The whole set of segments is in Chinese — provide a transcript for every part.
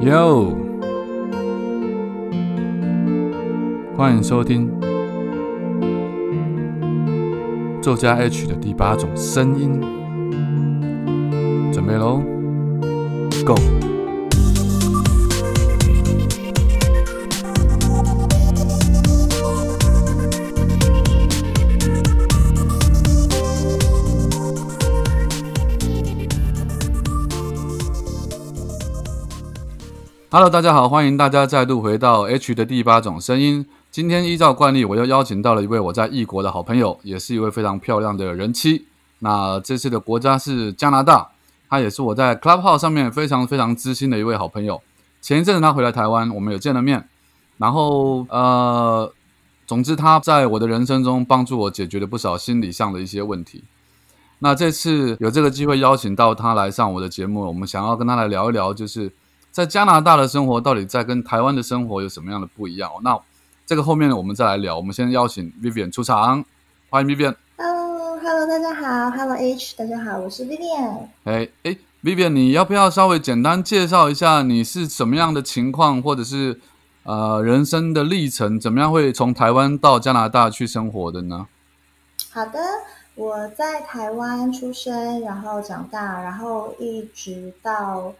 Yo，欢迎收听作家 H 的第八种声音，准备喽，Go！Hello，大家好，欢迎大家再度回到 H 的第八种声音。今天依照惯例，我又邀请到了一位我在异国的好朋友，也是一位非常漂亮的人妻。那这次的国家是加拿大，他也是我在 Clubhouse 上面非常非常知心的一位好朋友。前一阵子他回来台湾，我们有见了面，然后呃，总之他在我的人生中帮助我解决了不少心理上的一些问题。那这次有这个机会邀请到他来上我的节目，我们想要跟他来聊一聊，就是。在加拿大的生活到底在跟台湾的生活有什么样的不一样？那这个后面呢，我们再来聊。我们先邀请 Vivian 出场，欢迎 Vivian。Hello，Hello，大家好，Hello H，大家好，我是 Vivian。哎哎，Vivian，你要不要稍微简单介绍一下你是什么样的情况，或者是呃人生的历程，怎么样会从台湾到加拿大去生活的呢？好的，我在台湾出生，然后长大，然后一直到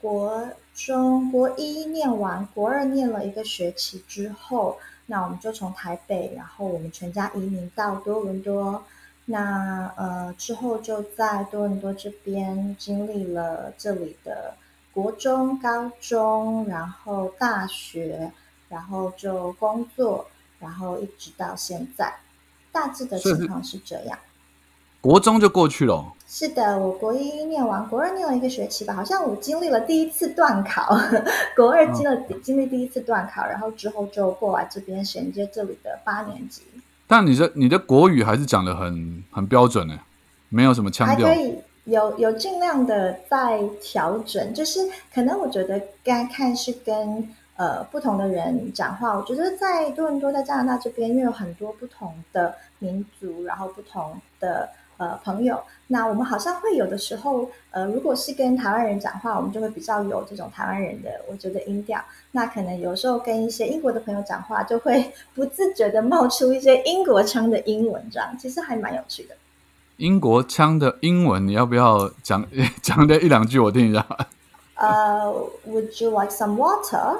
国中国一念完，国二念了一个学期之后，那我们就从台北，然后我们全家移民到多伦多。那呃之后就在多伦多这边经历了这里的国中、高中，然后大学，然后就工作，然后一直到现在，大致的情况是这样。国中就过去了、哦。是的，我国一念完，国二念了一个学期吧，好像我经历了第一次断考，国二经了、嗯、经历第一次断考，然后之后就过来这边衔接这里的八年级。但你的你的国语还是讲的很很标准呢，没有什么腔调。还可以有有尽量的在调整，就是可能我觉得该看是跟呃不同的人讲话。我觉得在多伦多，在加拿大这边，因为有很多不同的民族，然后不同的。呃，朋友，那我们好像会有的时候，呃，如果是跟台湾人讲话，我们就会比较有这种台湾人的，我觉得音调。那可能有时候跟一些英国的朋友讲话，就会 不自觉的冒出一些英国腔的英文，这样其实还蛮有趣的。英国腔的英文，你要不要讲 讲的一两句我听一下？呃、uh,，Would you like some water？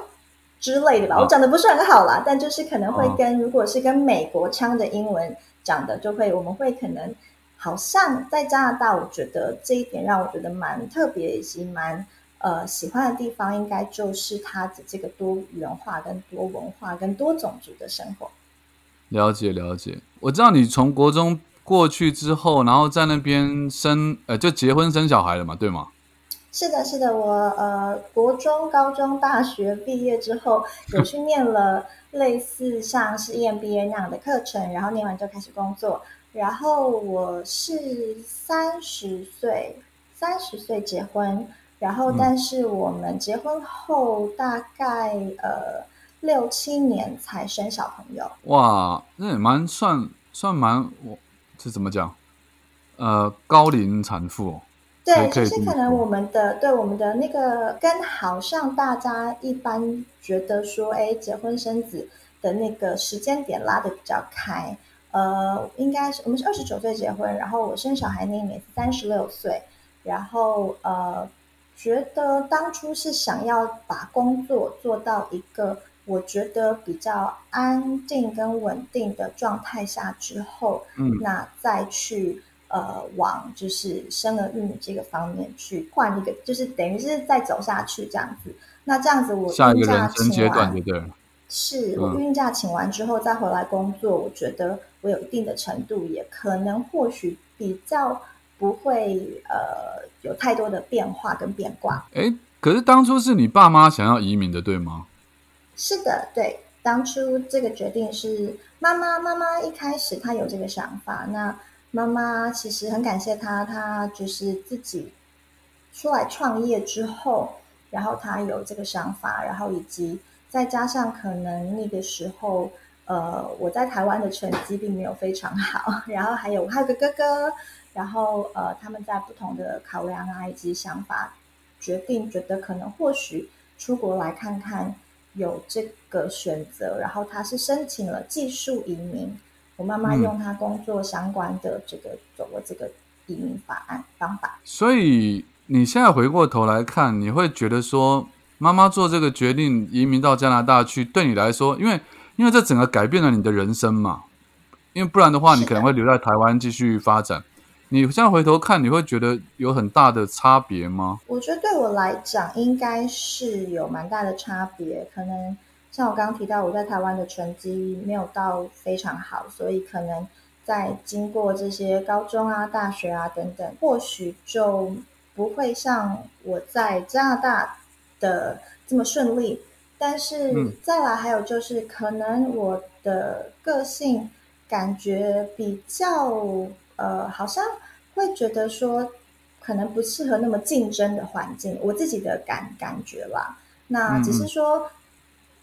之类的吧，我讲的不是很好啦，但就是可能会跟、哦、如果是跟美国腔的英文讲的，就会我们会可能。好像在加拿大，我觉得这一点让我觉得蛮特别以及蛮呃喜欢的地方，应该就是它的这个多元化、跟多文化、跟多种族的生活。了解了解，我知道你从国中过去之后，然后在那边生呃就结婚生小孩了嘛，对吗？是的，是的，我呃国中、高中、大学毕业之后，有去念了类似像是 EMBA 那样的课程，然后念完就开始工作。然后我是三十岁，三十岁结婚，然后但是我们结婚后大概、嗯、呃六七年才生小朋友。哇，那也蛮算算蛮我这怎么讲？呃，高龄产妇、哦。对，就是可能我们的对我们的那个跟好像大家一般觉得说，哎，结婚生子的那个时间点拉的比较开。呃，应该是我们是二十九岁结婚，然后我生小孩那一年是三十六岁，然后呃，觉得当初是想要把工作做到一个我觉得比较安定跟稳定的状态下之后，嗯，那再去呃往就是生儿育女这个方面去换一个，就是等于是再走下去这样子。那这样子我下一个人生阶段就对了。是我孕假请完之后再回来工作，我觉得我有一定的程度，也可能或许比较不会呃有太多的变化跟变卦。哎，可是当初是你爸妈想要移民的，对吗？是的，对，当初这个决定是妈妈，妈妈一开始她有这个想法，那妈妈其实很感谢她，她就是自己出来创业之后，然后她有这个想法，然后以及。再加上可能那个时候，呃，我在台湾的成绩并没有非常好，然后还有还有个哥哥，然后呃，他们在不同的考量啊以及想法，决定觉得可能或许出国来看看，有这个选择，然后他是申请了技术移民。我妈妈用他工作相关的这个走了这个移民法案方法。所以你现在回过头来看，你会觉得说，妈妈做这个决定移民到加拿大去，对你来说，因为因为这整个改变了你的人生嘛。因为不然的话，你可能会留在台湾继续发展。你现在回头看，你会觉得有很大的差别吗？我觉得对我来讲，应该是有蛮大的差别。可能像我刚刚提到，我在台湾的成绩没有到非常好，所以可能在经过这些高中啊、大学啊等等，或许就不会像我在加拿大的这么顺利。但是再来，还有就是可能我的个性。感觉比较呃，好像会觉得说，可能不适合那么竞争的环境。我自己的感感觉啦，那只是说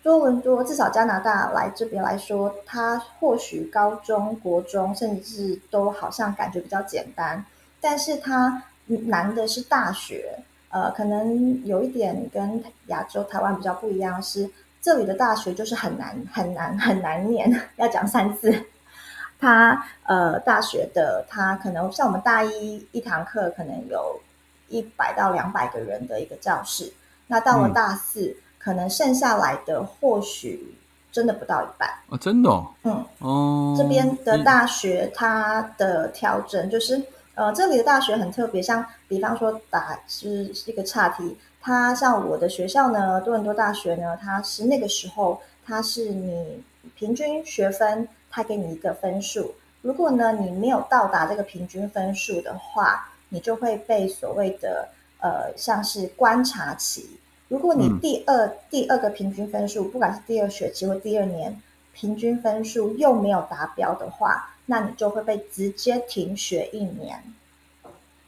多伦多，至少加拿大来这边来说，它或许高中国中甚至都好像感觉比较简单，但是它难的是大学。呃，可能有一点跟亚洲台湾比较不一样，是这里的大学就是很难很难很难念，要讲三次。他呃，大学的他可能像我们大一一堂课可能有一百到两百个人的一个教室，那到了大四，可能剩下来的或许真的不到一半啊，真的，嗯，哦，这边的大学它的调整就是，呃，这里的大学很特别，像比方说打是是一个岔题，它像我的学校呢，多伦多大学呢，它是那个时候它是你平均学分。它给你一个分数，如果呢你没有到达这个平均分数的话，你就会被所谓的呃像是观察期。如果你第二第二个平均分数，不管是第二学期或第二年平均分数又没有达标的话，那你就会被直接停学一年，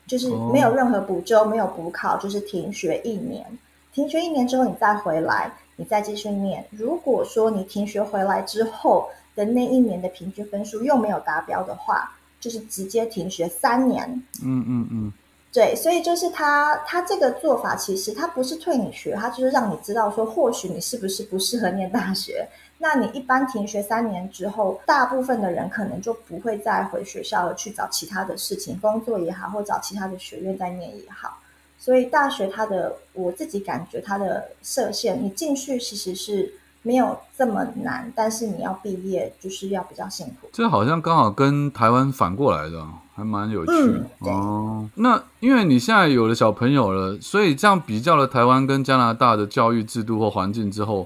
就是没有任何补救，没有补考，就是停学一年。停学一年之后你再回来，你再继续念。如果说你停学回来之后，的那一年的平均分数又没有达标的话，就是直接停学三年。嗯嗯嗯，对，所以就是他他这个做法，其实他不是退你学，他就是让你知道说，或许你是不是不适合念大学。那你一般停学三年之后，大部分的人可能就不会再回学校了，去找其他的事情，工作也好，或找其他的学院再念也好。所以大学它的，我自己感觉它的设限，你进去其实是。没有这么难，但是你要毕业就是要比较辛苦。这好像刚好跟台湾反过来的，还蛮有趣哦。那因为你现在有了小朋友了，所以这样比较了台湾跟加拿大的教育制度或环境之后，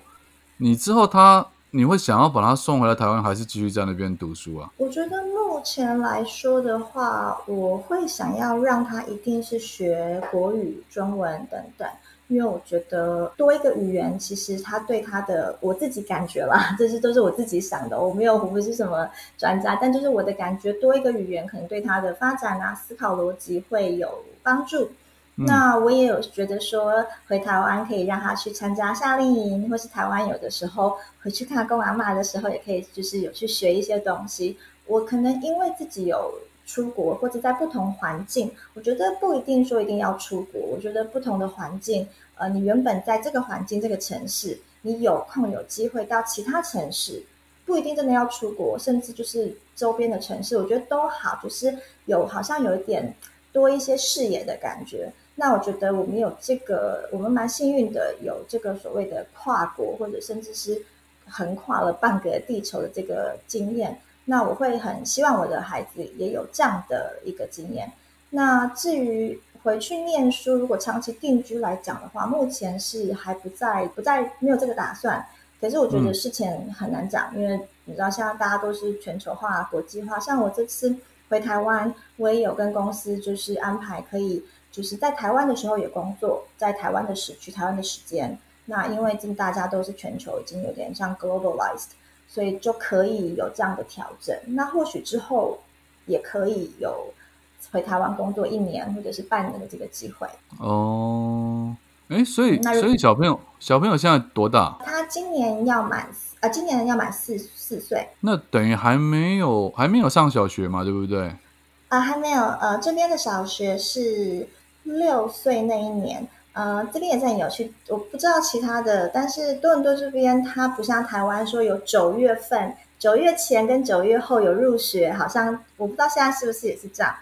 你之后他你会想要把他送回来台湾，还是继续在那边读书啊？我觉得目前来说的话，我会想要让他一定是学国语、中文等等。因为我觉得多一个语言，其实他对他的我自己感觉啦，这些都是我自己想的，我没有我不是什么专家，但就是我的感觉，多一个语言可能对他的发展啊、思考逻辑会有帮助。那我也有觉得说，回台湾可以让他去参加夏令营，或是台湾有的时候回去看公阿妈的时候，也可以就是有去学一些东西。我可能因为自己有。出国或者在不同环境，我觉得不一定说一定要出国。我觉得不同的环境，呃，你原本在这个环境、这个城市，你有空有机会到其他城市，不一定真的要出国，甚至就是周边的城市，我觉得都好，就是有好像有一点多一些视野的感觉。那我觉得我们有这个，我们蛮幸运的，有这个所谓的跨国或者甚至是横跨了半个地球的这个经验。那我会很希望我的孩子也有这样的一个经验。那至于回去念书，如果长期定居来讲的话，目前是还不在，不在没有这个打算。可是我觉得事情很难讲，因为你知道现在大家都是全球化、国际化。像我这次回台湾，我也有跟公司就是安排可以就是在台湾的时候也工作，在台湾的时区、台湾的时间。那因为今大家都是全球，已经有点像 globalized。所以就可以有这样的调整。那或许之后也可以有回台湾工作一年或者是半年的这个机会。哦，哎，所以所以小朋友小朋友现在多大？他今年要满呃，今年要满四四岁。那等于还没有还没有上小学嘛，对不对？啊，还没有。呃，这边的小学是六岁那一年。呃，这边也是很有趣，我不知道其他的，但是多伦多这边它不像台湾说有九月份，九月前跟九月后有入学，好像我不知道现在是不是也是这样。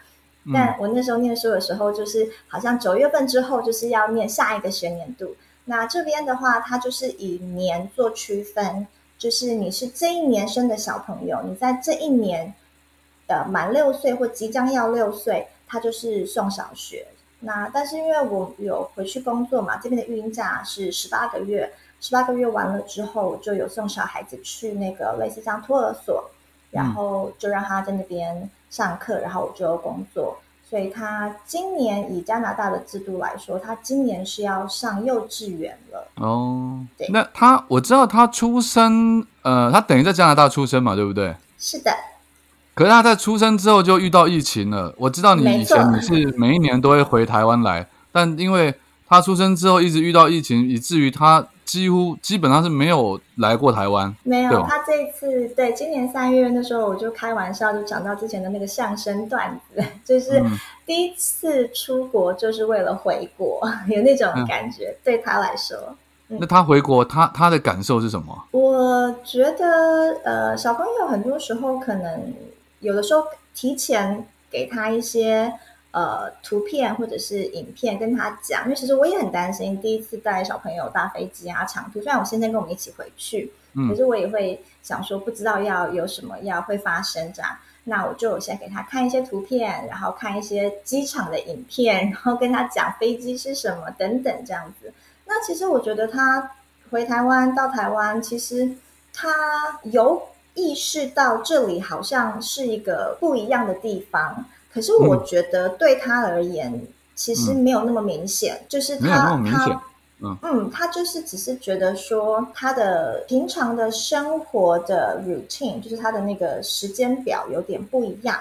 但我那时候念书的时候，就是好像九月份之后就是要念下一个学年度。那这边的话，它就是以年做区分，就是你是这一年生的小朋友，你在这一年呃满六岁或即将要六岁，他就是送小学。那但是因为我有回去工作嘛，这边的育婴假是十八个月，十八个月完了之后，就有送小孩子去那个类似像托儿所，然后就让他在那边上课，然后我就工作。所以他今年以加拿大的制度来说，他今年是要上幼稚园了。哦，对。那他我知道他出生，呃，他等于在加拿大出生嘛，对不对？是的。可是他在出生之后就遇到疫情了。我知道你以前你是每一年都会回台湾来，但因为他出生之后一直遇到疫情，以至于他几乎基本上是没有来过台湾。没有，他这一次对今年三月那时候我就开玩笑就讲到之前的那个相声段子，就是第一次出国就是为了回国，有那种感觉对他来说。那他回国，他他的感受是什么？我觉得呃，小朋友很多时候可能。有的时候提前给他一些呃图片或者是影片跟他讲，因为其实我也很担心第一次带小朋友搭飞机啊长途，虽然我先生跟我们一起回去，可是我也会想说不知道要有什么要会发生这样，那我就先给他看一些图片，然后看一些机场的影片，然后跟他讲飞机是什么等等这样子。那其实我觉得他回台湾到台湾，其实他有。意识到这里好像是一个不一样的地方，可是我觉得对他而言，其实没有那么明显。就是他他嗯嗯，他就是只是觉得说他的平常的生活的 routine，就是他的那个时间表有点不一样。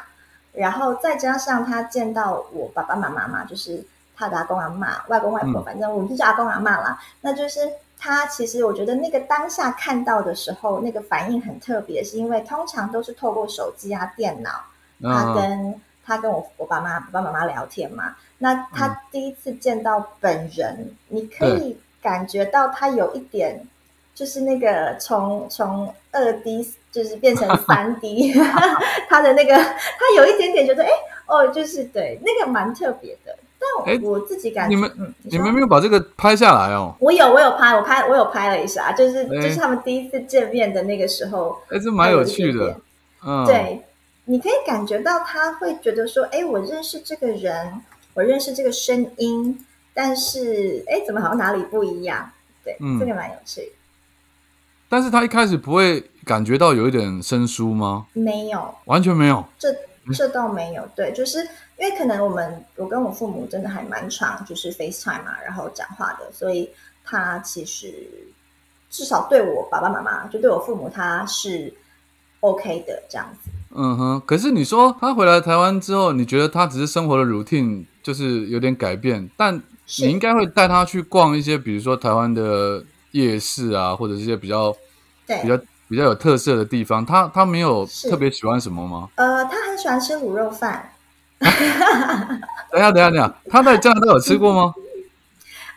然后再加上他见到我爸爸妈妈嘛，就是他的阿公阿妈、外公外婆，反正我们就叫阿公阿妈啦，那就是。他其实，我觉得那个当下看到的时候，那个反应很特别，是因为通常都是透过手机啊、电脑，他跟他跟我我爸妈、爸爸妈妈聊天嘛。那他第一次见到本人，你可以感觉到他有一点，就是那个从从二 D 就是变成三 D，他的那个他有一点点觉得，哎，哦，就是对，那个蛮特别的。但我自己感觉，你们嗯，你们没有把这个拍下来哦。我有，我有拍，我拍，我有拍了一下，就是就是他们第一次见面的那个时候，哎，这蛮有趣的。嗯，对，你可以感觉到他会觉得说，哎，我认识这个人，我认识这个声音，但是，哎，怎么好像哪里不一样？对，这个蛮有趣。但是他一开始不会感觉到有一点生疏吗？没有，完全没有。这这倒没有，对，就是。因为可能我们我跟我父母真的还蛮常就是 FaceTime 嘛，然后讲话的，所以他其实至少对我爸爸妈妈，就对我父母，他是 OK 的这样子。嗯哼，可是你说他回来台湾之后，你觉得他只是生活的 routine 就是有点改变，但你应该会带他去逛一些，比如说台湾的夜市啊，或者一些比较比较比较有特色的地方。他他没有特别喜欢什么吗？呃，他很喜欢吃卤肉饭。等下，等下，等下，他在加拿大有吃过吗？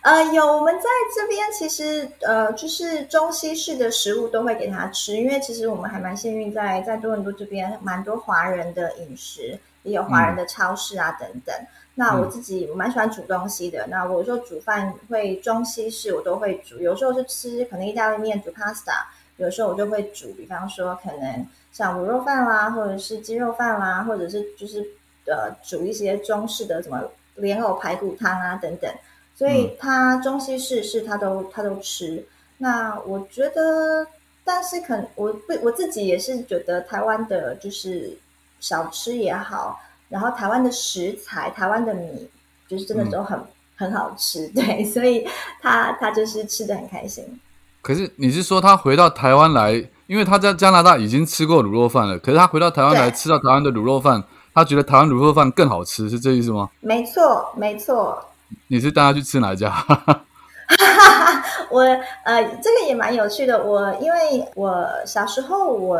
呃，有，我们在这边其实呃，就是中西式的食物都会给他吃，因为其实我们还蛮幸运，在在多伦多这边蛮多华人的饮食，也有华人的超市啊等等。那我自己我蛮喜欢煮东西的，那我说煮饭会中西式我都会煮，有时候是吃可能意大利面煮 pasta，有时候我就会煮，比方说可能像卤肉饭啦，或者是鸡肉饭啦，或者是就是。呃，煮一些中式的什么莲藕排骨汤啊等等，所以他中西式是他都他都吃。那我觉得，但是可能我不我自己也是觉得台湾的就是小吃也好，然后台湾的食材、台湾的米，就是真的都很很好吃，对，所以他他就是吃的很开心。可是你是说他回到台湾来，因为他在加拿大已经吃过卤肉饭了，可是他回到台湾来吃到台湾的卤肉饭。他觉得台湾卤肉饭更好吃，是这意思吗？没错，没错。你是带他去吃哪一家？我呃，这个也蛮有趣的。我因为我小时候我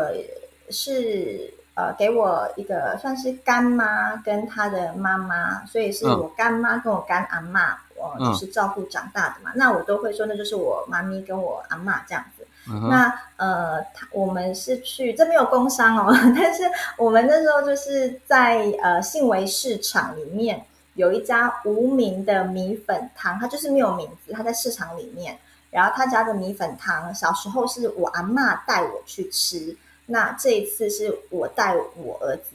是呃，给我一个算是干妈跟她的妈妈，所以是我干妈跟我干阿妈，我嗯就是照顾长大的嘛，那我都会说那就是我妈咪跟我阿妈这样子。那呃，他我们是去这没有工商哦，但是我们那时候就是在呃信维市场里面有一家无名的米粉汤，它就是没有名字，它在市场里面。然后他家的米粉汤，小时候是我阿嬷带我去吃，那这一次是我带我儿子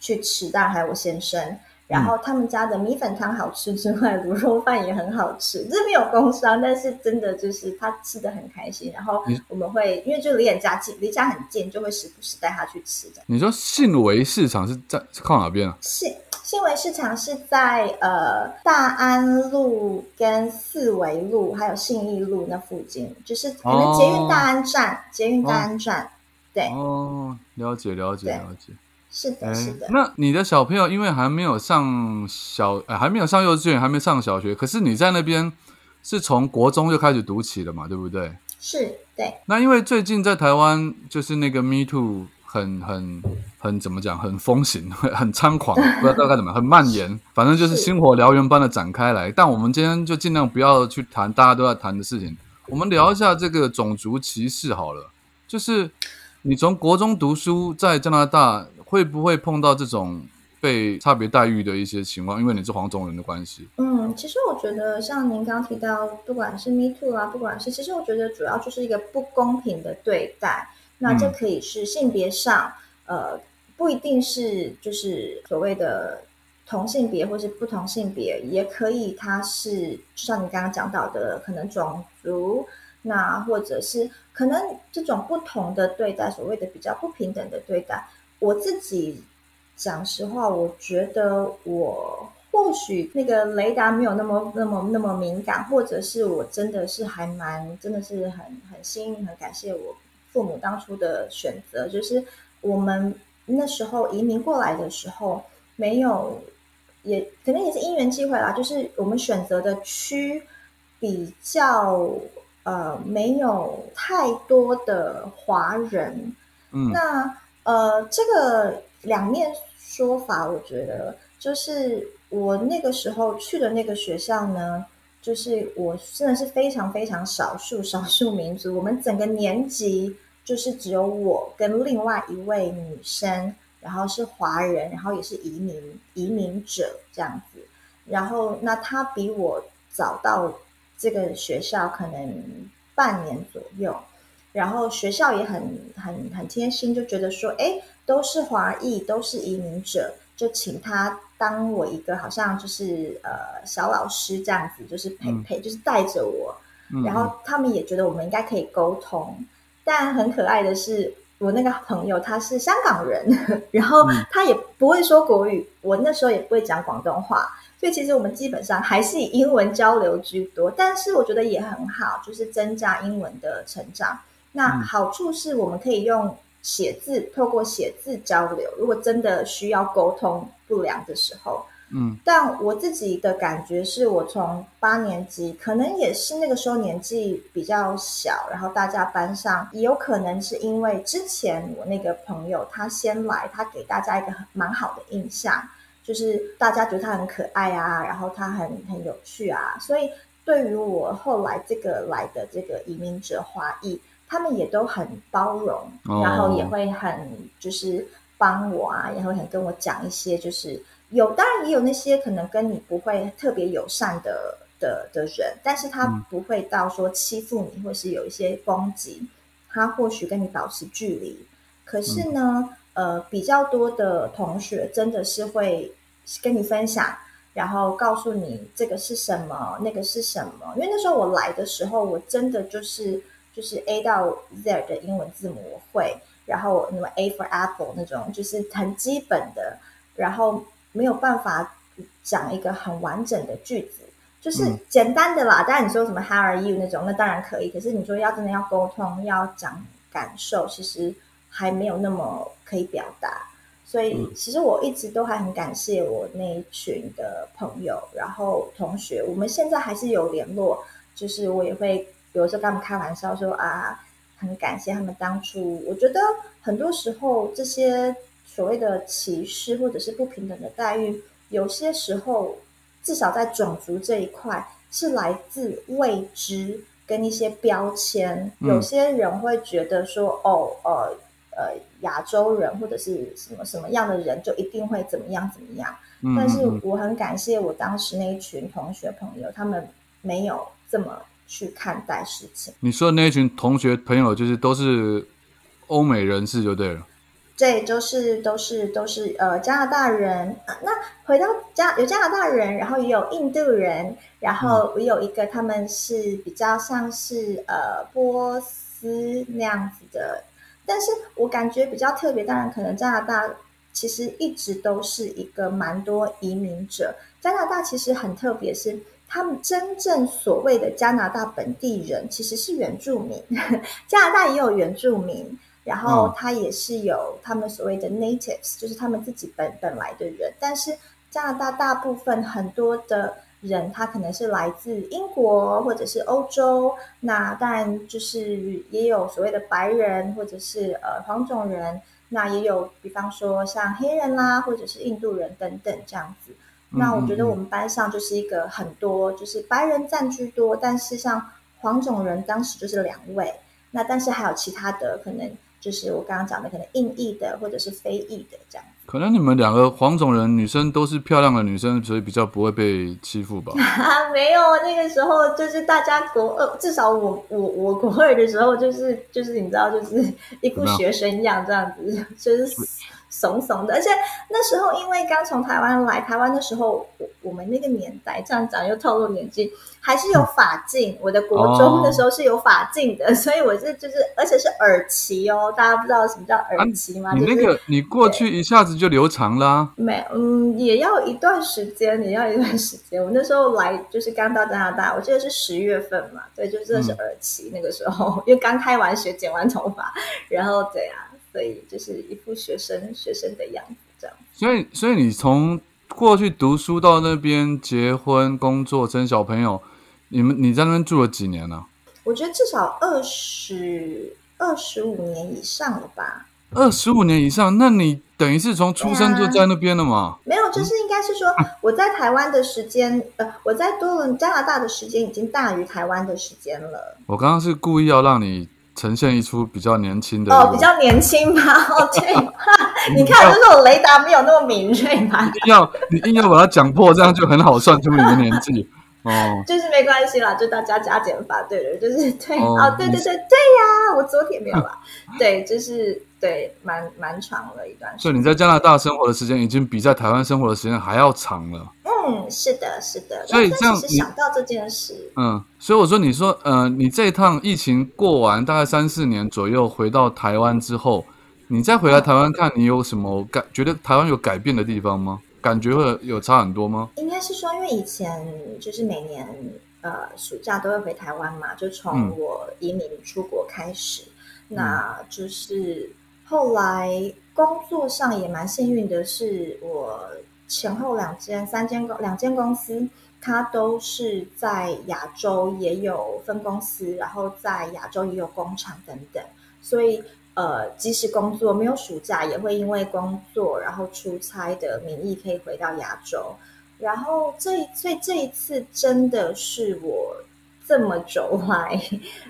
去吃，当然还有我先生。然后他们家的米粉汤好吃之外，卤肉饭也很好吃。这边有工商，但是真的就是他吃的很开心。然后我们会因为就离人家近，离家很近，就会时不时带他去吃的。你说信维市场是在是靠哪边啊？信信维市场是在呃大安路跟四维路还有信义路那附近，就是可能捷运大安站，捷运大安站。对，哦，了解了解对了解。是的，哎是的。那你的小朋友因为还没有上小，呃，还没有上幼稚园，还没上小学，可是你在那边是从国中就开始读起了嘛，对不对？是对，那因为最近在台湾就是那个 Me Too 很很很怎么讲，很风行，很猖狂，不知道该怎么，很蔓延，反正就是是星火燎原般的展开来。但我们今天就尽量不要去谈大家都在谈的事情，我们聊一下这个种族歧视好了。就是你从国中读书在加拿大，会不会碰到这种被差别待遇的一些情况？因为你是黄种人的关系。嗯，其实我觉得像您刚刚提到，不管是 Me Too 啊，不管是，其实我觉得主要就是一个不公平的对待。那这可以是性别上，呃，不一定是就是所谓的同性别或是不同性别，也可以它是就像你刚刚讲到的，可能种族，那或者是可能这种不同的对待，所谓的比较不平等的对待，我自己讲实话，我觉得我或许那个雷达没有那么那么那么敏感，或者是我真的是还蛮真的是很很幸运，很感谢我父母当初的选择，就是我们那时候移民过来的时候，没有也可能也是因缘际会啦，就是我们选择的区比较呃没有太多的华人，嗯。那呃，这个两面说法，我觉得就是我那个时候去的那个学校呢，就是我真的是非常非常少数少数民族，我们整个年级就是只有我跟另外一位女生，然后是华人，然后也是移民移民者这样子，然后那她比我早到这个学校可能半年左右。然后学校也很很很贴心，就觉得说，哎，都是华裔，都是移民者，就请他当我一个好像就是呃小老师这样子，就是陪嗯陪，就是带着我。嗯然后他们也觉得我们应该可以沟通，但很可爱的是，我那个朋友他是香港人，然后嗯他也不会说国语，我那时候也不会讲广东话，所以其实我们基本上还是以英文交流居多。但是我觉得也很好，就是增加英文的成长。那嗯好处是我们可以用写字，透过写字交流。如果真的需要沟通不良的时候，嗯但我自己的感觉是我从八年级，可能也是那个时候年纪比较小，然后大家班上也有可能是因为之前我那个朋友他先来，他给大家一个很蛮好的印象，就是大家觉得他很可爱啊，然后他很很有趣啊，所以对于我后来这个来的这个移民者华裔，他们也都很包容，哦然后也会很就是帮我啊，也会很跟我讲一些就是。有，当然也有那些可能跟你不会特别友善的的的人，但是他嗯不会到说欺负你，或是有一些攻击，他或许跟你保持距离。可是呢，呃，比较多的同学真的是会跟你分享，然后告诉你这个是什么，那个是什么。因为那时候我来的时候，我真的就是就是 A 到 Z 的英文字母我会，然后那么 A for apple 那种就是很基本的，然后。没有办法讲一个很完整的句子，就是简单的啦。当然你说什么 How are you 那种，那当然可以。可是你说要真的要沟通，要讲感受，其实还没有那么可以表达。所以其实我一直都还很感谢我那一群的朋友，然后同学，我们现在还是有联络。就是我也会有时候跟他们开玩笑说啊，很感谢他们当初。我觉得很多时候这些。所谓的歧视或者是不平等的待遇，有些时候至少在种族这一块是来自未知跟一些标签。有些人会觉得说，哦，呃呃，亚洲人或者是什么什么样的人就一定会怎么样怎么样。但是我很感谢我当时那一群同学朋友，他们没有这么去看待事情。你说的那一群同学朋友，就是都是欧美人士，就对了。对，都是都是都是呃加拿大人。那回到加有加拿大人，然后也有印度人，然后我有一个他们是比较像是呃波斯那样子的。但是我感觉比较特别，当然可能加拿大。其实一直都是一个蛮多移民者。加拿大其实很特别，是他们真正所谓的加拿大本地人其实是原住民。加拿大也有原住民，然后他也是有他们所谓的 natives，就是他们自己本本来的人。但是加拿大大部分很多的人，他可能是来自英国或者是欧洲。那当然就是也有所谓的白人或者是呃黄种人。那也有，比方说像黑人啦，或者是印度人等等这样子。那我觉得我们班上就是一个很多，就是白人占居多，但是像黄种人当时就是两位。那但是还有其他的可能。就是我刚刚讲的，可能印裔的或者是非裔的这样。可能你们两个黄种人女生都是漂亮的女生，所以比较不会被欺负吧？没有，那个时候就是大家国二，至少我我我国二的时候，就是就是你知道，就是一副学生样这样子，就是怂怂的。而且那时候因为刚从台湾来，台湾的时候，我我们那个年代这样讲又透露年纪。还是有发镜，我的国中的时候是有发镜的，所以我是就是，而且是耳旗哦，大家不知道什么叫耳旗吗？你那个你过去一下子就留长啦？没，嗯，也要一段时间，也要一段时间。我那时候来就是刚到加拿大，我记得是十月份嘛，对，就真的是耳旗那个时候，因为刚开完学，剪完头发，然后对啊，所以就是一副学生学生的样子这样。所以，所以你从过去读书到那边结婚、工作、生小朋友。你们你在那边住了几年呢？我觉得至少二十二十五年以上了吧。二十五年以上，那你等于是从出生就在那边了吗？没有，就是应该是说 我在台湾的时间，呃，我在多伦加拿大的时间已经大于台湾的时间了。我刚刚是故意要让你呈现一出比较年轻的哦，比较年轻吧？哦，对，你看，就是我雷达没有那么敏锐嘛。硬要你硬要把它讲破，这样就很好算出你的年纪。哦，就是没关系啦，就大家加减法，对的，就是对哦，对对对对呀，我昨天没有啦，对，就是对，蛮蛮长了一段。所以你在加拿大生活的时间已经比在台湾生活的时间还要长了。嗯，是的，是的。所以这样想到这件事，嗯，所以我说，你说，呃，你这一趟疫情过完，大概三四年左右回到台湾之后，你再回来台湾看，你有什么改？觉得台湾有改变的地方吗？感觉会有差很多吗？应该是说，因为以前就是每年呃暑假都会回台湾嘛，就从我移民出国开始，那就是后来工作上也蛮幸运的，是我前后两间、三间公两间公司，它都是在亚洲也有分公司，然后在亚洲也有工厂等等，所以。呃，即使工作没有暑假，也会因为工作然后出差的名义可以回到亚洲。然后这所以这一次真的是我这么久来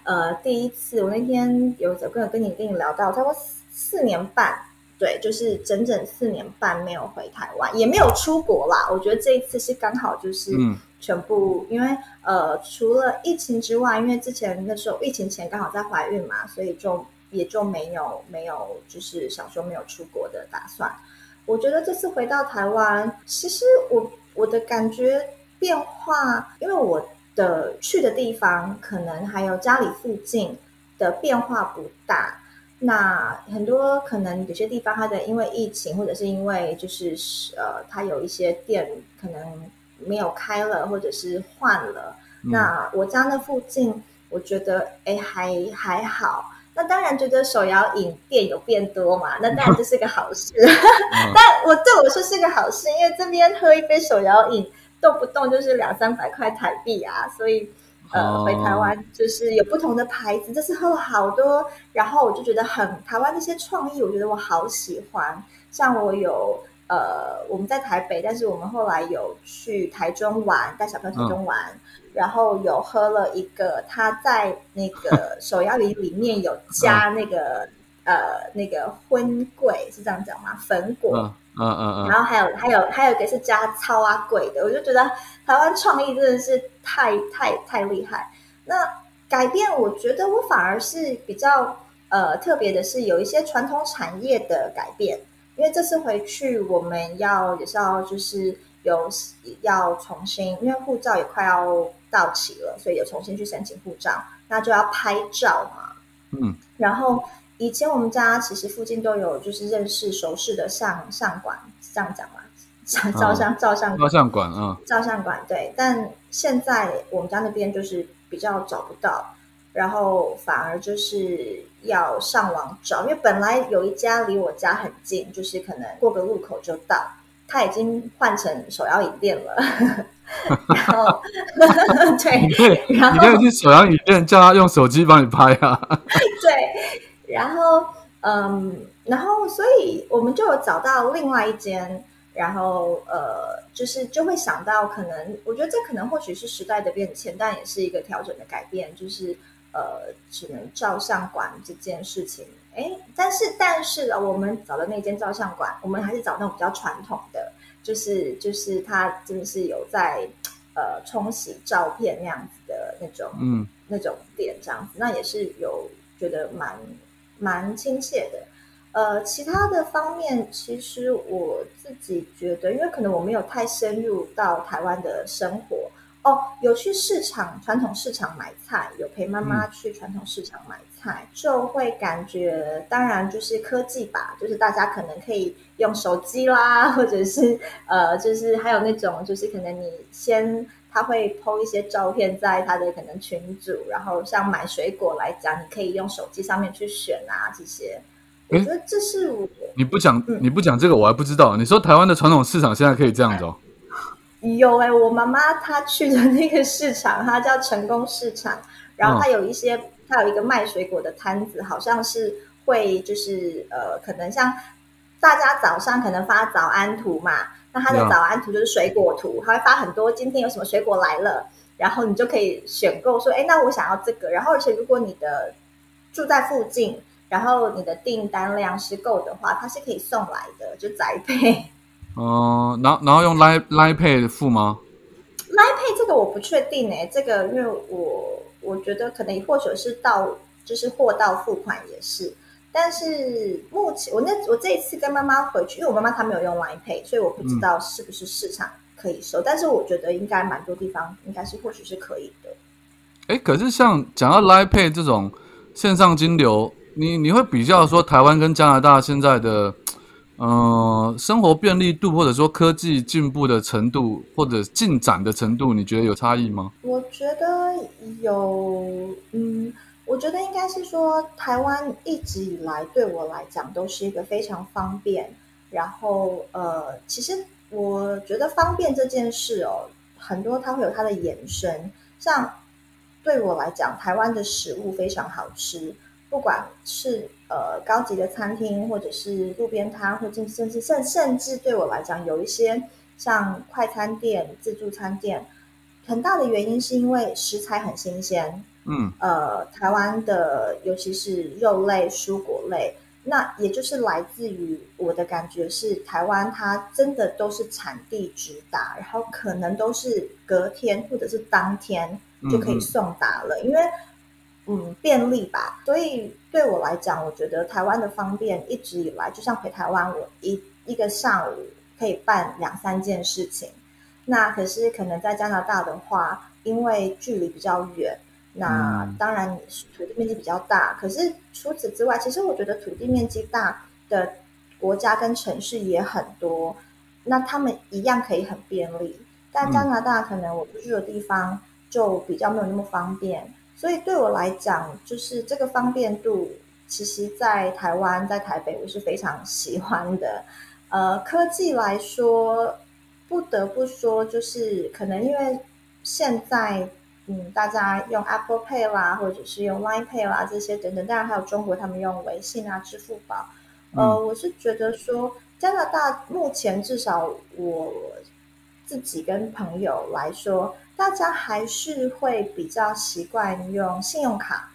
呃第一次。我那天有跟跟你跟你聊到，差不多四年半，对，就是整整四年半没有回台湾，也没有出国啦。我觉得这一次是刚好就是全部，因为呃除了疫情之外，因为之前那时候疫情前刚好在怀孕嘛，所以就。也就没有没有，就是想说没有出国的打算。我觉得这次回到台湾，其实我我的感觉变化，因为我的去的地方可能还有家里附近的变化不大。那很多可能有些地方它的因为疫情，或者是因为就是呃，它有一些店可能没有开了，或者是换了。那我家那附近，我觉得哎还还好。那当然觉得手摇饮店有变多嘛，那当然这是个好事。但我对我说是个好事，因为这边喝一杯手摇饮动不动就是两三百块台币啊，所以呃回台湾就是有不同的牌子，这次喝了好多，然后我就觉得很台湾那些创意，我觉得我好喜欢。像我有呃，我们在台北，但是我们后来有去台中玩，带小朋友台中玩，然后有喝了一个他在那个 手摇饮里面有加那个呃那个荤桂是这样讲吗？粉果，嗯嗯嗯，然后还有还有还有一个是加超啊贵的，我就觉得台湾创意真的是太太太厉害。那改变，我觉得我反而是比较呃特别的是有一些传统产业的改变。因为这次回去，我们要也是要就是有要重新，因为护照也快要到期了，所以有重新去申请护照，那就要拍照嘛。嗯，然后以前我们家其实附近都有就是认识熟识的相相馆，这样讲嘛，照相照相照相馆啊，照相馆对。但现在我们家那边就是比较找不到，然后反而就是。要上网找，因为本来有一家离我家很近，就是可能过个路口就到，他已经换成手摇椅店了。然后，对，然后你可以去手摇椅店叫他用手机帮你拍啊。对，然后，嗯，然后，所以我们就有找到另外一间，然后，呃，就是就会想到，可能我觉得这可能或许是时代的变迁，但也是一个调整的改变，就是。呃，只能照相馆这件事情，哎，但是但是啊，我们找的那间照相馆，我们还是找那种比较传统的，就是就是它真的是有在呃冲洗照片那样子的那种，嗯，那种店这样子，那也是有觉得蛮蛮亲切的。呃，其他的方面，其实我自己觉得，因为可能我没有太深入到台湾的生活。哦，有去市场传统市场买菜，有陪妈妈去传统市场买菜，就会感觉，当然就是科技吧，就是大家可能可以用手机啦，或者是呃，就是还有那种，就是可能你先他会 PO 一些照片在他的可能群组，然后像买水果来讲，你可以用手机上面去选啊这些。我觉得这是我你不讲你不讲这个我还不知道，你说台湾的传统市场现在可以这样子哦。有哎，我妈妈她去的那个市场，它叫成功市场，然后它有一些，它有一个卖水果的摊子，好像是会就是呃，可能像大家早上可能发早安图嘛，那它的早安图就是水果图，它会发很多今天有什么水果来了，然后你就可以选购说，哎，那我想要这个，然后而且如果你的住在附近，然后你的订单量是够的话，它是可以送来的，就宅配。哦，然后然后用 Line Line Pay 付吗？Line Pay 这个我不确定哎，这个因为我我觉得可能或许是到就是货到付款也是，但是目前我那我这一次跟妈妈回去，因为我妈妈她没有用 Line Pay，所以我不知道是不是市场可以收，但是我觉得应该蛮多地方应该是或许是可以的。哎，可是像讲到 Line Pay 这种线上金流，你你会比较说台湾跟加拿大现在的？呃，生活便利度或者说科技进步的程度或者进展的程度，你觉得有差异吗？我觉得有，嗯，我觉得应该是说，台湾一直以来对我来讲都是一个非常方便。然后，呃，其实我觉得方便这件事哦，很多它会有它的延伸。像对我来讲，台湾的食物非常好吃。不管是呃高级的餐厅，或者是路边摊，或者甚至甚甚至对我来讲，有一些像快餐店、自助餐店，很大的原因是因为食材很新鲜。嗯，呃，台湾的尤其是肉类、蔬果类，那也就是来自于我的感觉是，台湾它真的都是产地直达，然后可能都是隔天或者是当天就可以送达了，因为。嗯，便利吧。所以对我来讲，我觉得台湾的方便一直以来，就像回台湾，我一一个上午可以办两三件事情。那可是可能在加拿大的话，因为距离比较远，那当然土地面积比较大。可是除此之外，其实我觉得土地面积大的国家跟城市也很多，那他们一样可以很便利。但加拿大可能我住的地方就比较没有那么方便。所以对我来讲，就是这个方便度，其实，在台湾，在台北，我是非常喜欢的。呃，科技来说，不得不说，就是可能因为现在，嗯，大家用 Apple Pay 啦，或者是用 Line Pay 啦这些等等，当然还有中国他们用微信啊、支付宝。呃，我是觉得说，加拿大目前至少我自己跟朋友来说，大家还是会比较习惯用信用卡。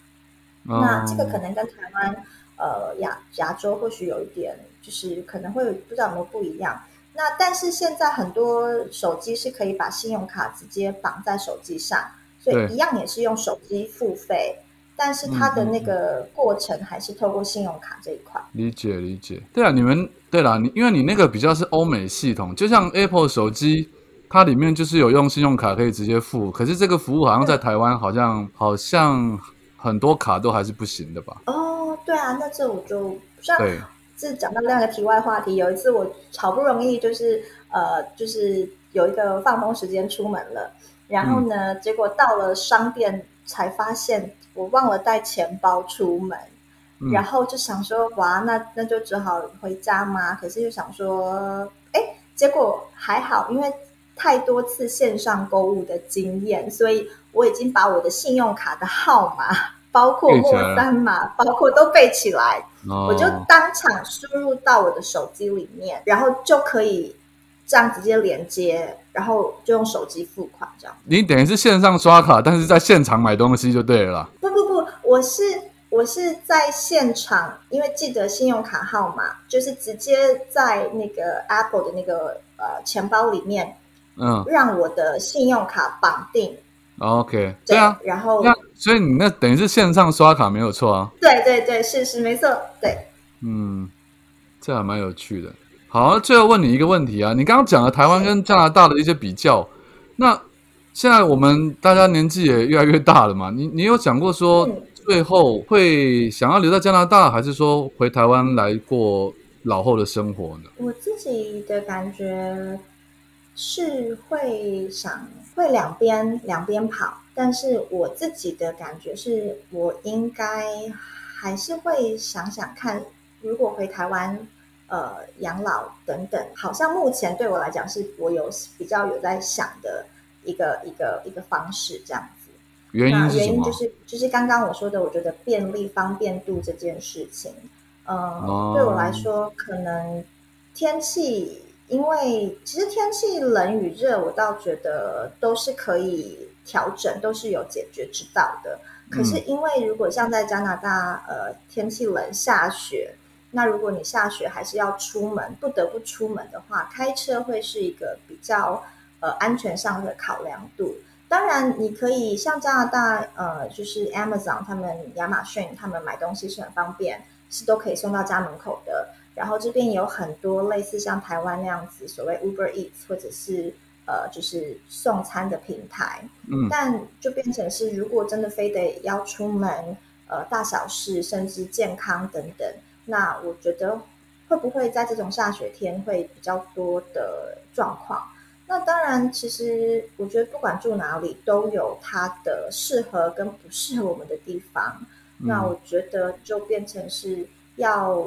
那这个可能跟台湾呃亚亚洲或许有一点，就是可能会不知道有没有不一样。那但是现在很多手机是可以把信用卡直接绑在手机上，所以一样也是用手机付费。但是它的那个过程还是透过信用卡这一块。理解理解，对啊，你们对啦，你因为你那个比较是欧美系统，就像 Apple 手机，它里面就是有用信用卡可以直接付，可是这个服务好像在台湾好像好像很多卡都还是不行的吧？哦，对啊，那这我就不知道。对，这讲到另一个题外话题，有一次我好不容易就是呃就是有一个放风时间出门了，然后呢，结果到了商店才发现。我忘了带钱包出门，然后就想说，哇，那那就只好回家嘛。可是又想说，哎，结果还好，因为太多次线上购物的经验，所以我已经把我的信用卡的号码，包括末三码，包括都背起来，我就当场输入到我的手机里面，然后就可以。这样直接连接，然后就用手机付款，这样。你等于是线上刷卡，但是在现场买东西就对了。不不不，我是我是在现场，因为记得信用卡号码，就是直接在那个 Apple 的那个呃钱包里面，嗯，让我的信用卡绑定。OK，对啊，然后所以你那等于是线上刷卡没有错啊。对对对，是是没错，对。嗯，这还蛮有趣的。好，最后问你一个问题啊，你刚刚讲了台湾跟加拿大的一些比较，那现在我们大家年纪也越来越大了嘛，你你有想过说最后会想要留在加拿大，还是说回台湾来过老后的生活呢？我自己的感觉是会想会两边两边跑，但是我自己的感觉是我应该还是会想想看，如果回台湾。呃，养老等等，好像目前对我来讲是我有比较有在想的一个一个一个方式，这样子。原因原因就是就是刚刚我说的，我觉得便利方便度这件事情，嗯，对我来说，可能天气，因为其实天气冷与热，我倒觉得都是可以调整，都是有解决之道的。可是因为如果像在加拿大，呃，天气冷下雪。那如果你下雪还是要出门，不得不出门的话，开车会是一个比较呃安全上的考量度。当然，你可以像加拿大，呃，就是 Amazon 他们亚马逊他们买东西是很方便，是都可以送到家门口的。然后这边有很多类似像台湾那样子所谓 Uber Eats 或者是呃就是送餐的平台。嗯。但就变成是，如果真的非得要出门，呃，大小事甚至健康等等。那我觉得会不会在这种下雪天会比较多的状况？那当然，其实我觉得不管住哪里都有它的适合跟不适合我们的地方。那我觉得就变成是要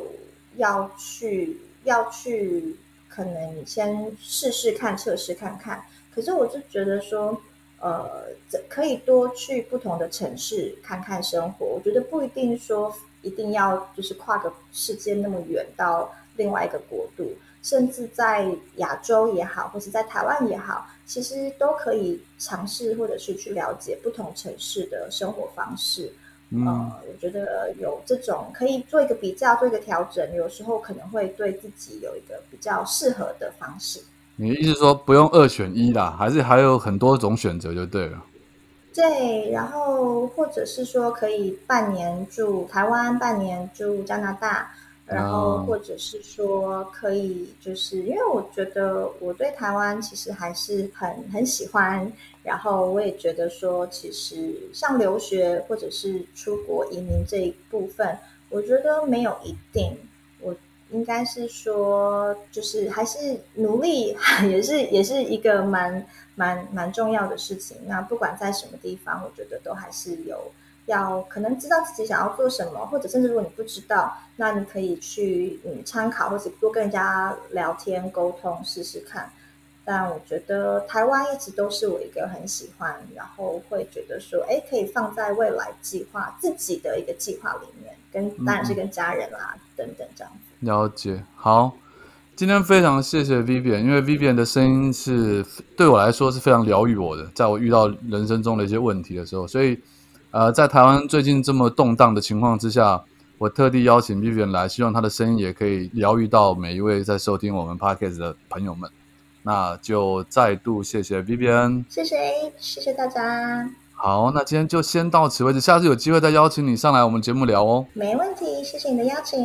要去要去，可能你先试试看测试看看。可是我就觉得说，呃，可以多去不同的城市看看生活。我觉得不一定说。一定要就是跨个世界那么远到另外一个国度，甚至在亚洲也好，或是在台湾也好，其实都可以尝试或者是去了解不同城市的生活方式。嗯，我觉得有这种可以做一个比较，做一个调整，有时候可能会对自己有一个比较适合的方式。你的意思说不用二选一啦，还是还有很多种选择就对了。对，然后或者是说可以半年住台湾，半年住加拿大，然后或者是说可以，就是因为我觉得我对台湾其实还是很很喜欢，然后我也觉得说，其实像留学或者是出国移民这一部分，我觉得没有一定。应该是说，就是还是努力，也是也是一个蛮蛮蛮重要的事情。那不管在什么地方，我觉得都还是有要可能知道自己想要做什么，或者甚至如果你不知道，那你可以去嗯参考，或者多跟人家聊天沟通试试看。但我觉得台湾一直都是我一个很喜欢，然后会觉得说，哎，可以放在未来计划自己的一个计划里面，跟当然是跟家人啦等等这样子。了解，好，今天非常谢谢 Vivian，因为 Vivian 的声音是对我来说是非常疗愈我的，在我遇到人生中的一些问题的时候，所以呃，在台湾最近这么动荡的情况之下，我特地邀请 Vivian 来，希望她的声音也可以疗愈到每一位在收听我们 Podcast 的朋友们。那就再度谢谢 Vivian，谢谢谢谢大家，好，那今天就先到此为止，下次有机会再邀请你上来我们节目聊哦。没问题，谢谢你的邀请，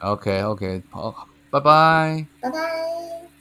OK OK，好，拜拜。拜拜。